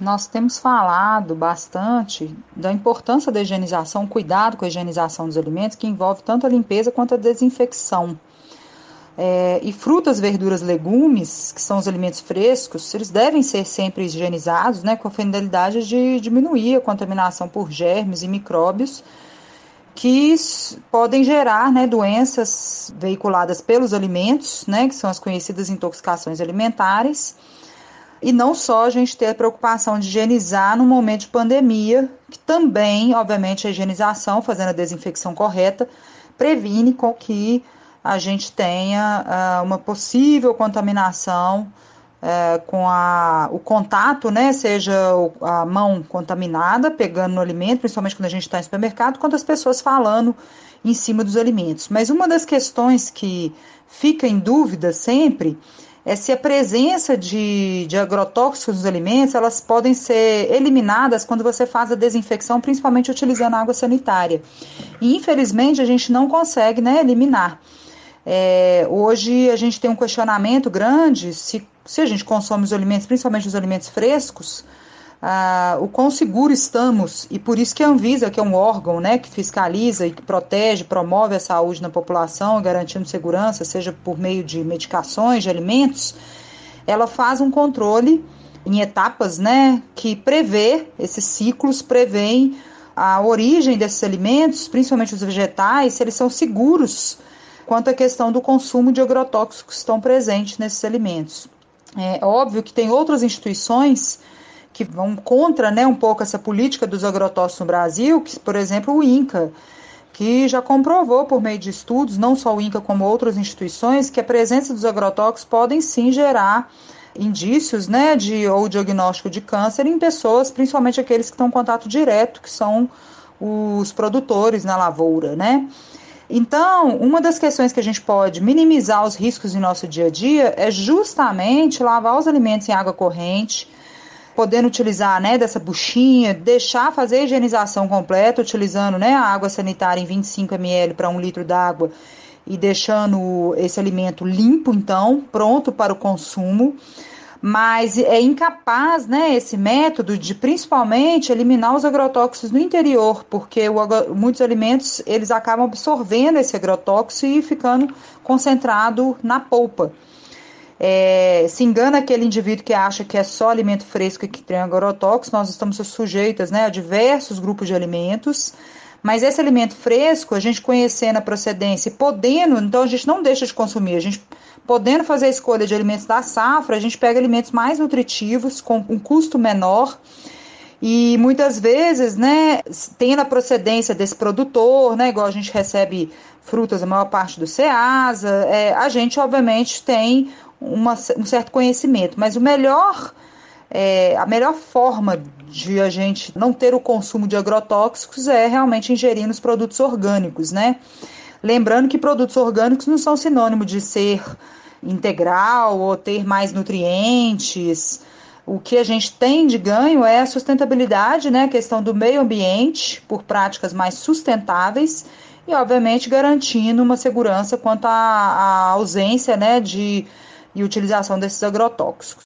Nós temos falado bastante da importância da higienização, cuidado com a higienização dos alimentos, que envolve tanto a limpeza quanto a desinfecção. É, e frutas, verduras, legumes, que são os alimentos frescos, eles devem ser sempre higienizados, né, com a finalidade de diminuir a contaminação por germes e micróbios que podem gerar né, doenças veiculadas pelos alimentos, né, que são as conhecidas intoxicações alimentares e não só a gente ter a preocupação de higienizar no momento de pandemia, que também, obviamente, a higienização, fazendo a desinfecção correta, previne com que a gente tenha uh, uma possível contaminação uh, com a, o contato, né, seja a mão contaminada, pegando no alimento, principalmente quando a gente está em supermercado, quanto as pessoas falando em cima dos alimentos. Mas uma das questões que fica em dúvida sempre é se a presença de, de agrotóxicos nos alimentos elas podem ser eliminadas quando você faz a desinfecção, principalmente utilizando água sanitária. E infelizmente a gente não consegue né, eliminar. É, hoje a gente tem um questionamento grande se, se a gente consome os alimentos, principalmente os alimentos frescos, ah, o quão seguro estamos, e por isso que a Anvisa, que é um órgão né, que fiscaliza e que protege, promove a saúde na população, garantindo segurança, seja por meio de medicações, de alimentos, ela faz um controle em etapas né, que prevê esses ciclos, prevêem a origem desses alimentos, principalmente os vegetais, se eles são seguros quanto à questão do consumo de agrotóxicos que estão presentes nesses alimentos. É óbvio que tem outras instituições que vão contra né, um pouco essa política dos agrotóxicos no Brasil, que, por exemplo, o INCA, que já comprovou por meio de estudos, não só o INCA como outras instituições, que a presença dos agrotóxicos podem sim gerar indícios né, de, ou diagnóstico de câncer em pessoas, principalmente aqueles que estão em contato direto, que são os produtores na lavoura, né? Então, uma das questões que a gente pode minimizar os riscos em nosso dia a dia é justamente lavar os alimentos em água corrente, podendo utilizar né, dessa buchinha, deixar fazer a higienização completa, utilizando né, a água sanitária em 25 ml para um litro d'água e deixando esse alimento limpo, então, pronto para o consumo. Mas é incapaz, né, esse método de principalmente eliminar os agrotóxicos no interior, porque o, muitos alimentos eles acabam absorvendo esse agrotóxico e ficando concentrado na polpa. É, se engana aquele indivíduo que acha que é só alimento fresco e que tem agrotóxicos, nós estamos sujeitas né, a diversos grupos de alimentos, mas esse alimento fresco, a gente conhecendo a procedência e podendo, então a gente não deixa de consumir, a gente podendo fazer a escolha de alimentos da safra, a gente pega alimentos mais nutritivos, com um custo menor, e muitas vezes, né, tendo a procedência desse produtor, né, igual a gente recebe frutas, a maior parte do Ceasa, é, a gente obviamente tem uma, um certo conhecimento, mas o melhor, é, a melhor forma de a gente não ter o consumo de agrotóxicos é realmente ingerindo os produtos orgânicos, né? Lembrando que produtos orgânicos não são sinônimo de ser integral ou ter mais nutrientes. O que a gente tem de ganho é a sustentabilidade, né? A questão do meio ambiente por práticas mais sustentáveis e, obviamente, garantindo uma segurança quanto à, à ausência né, de e utilização desses agrotóxicos.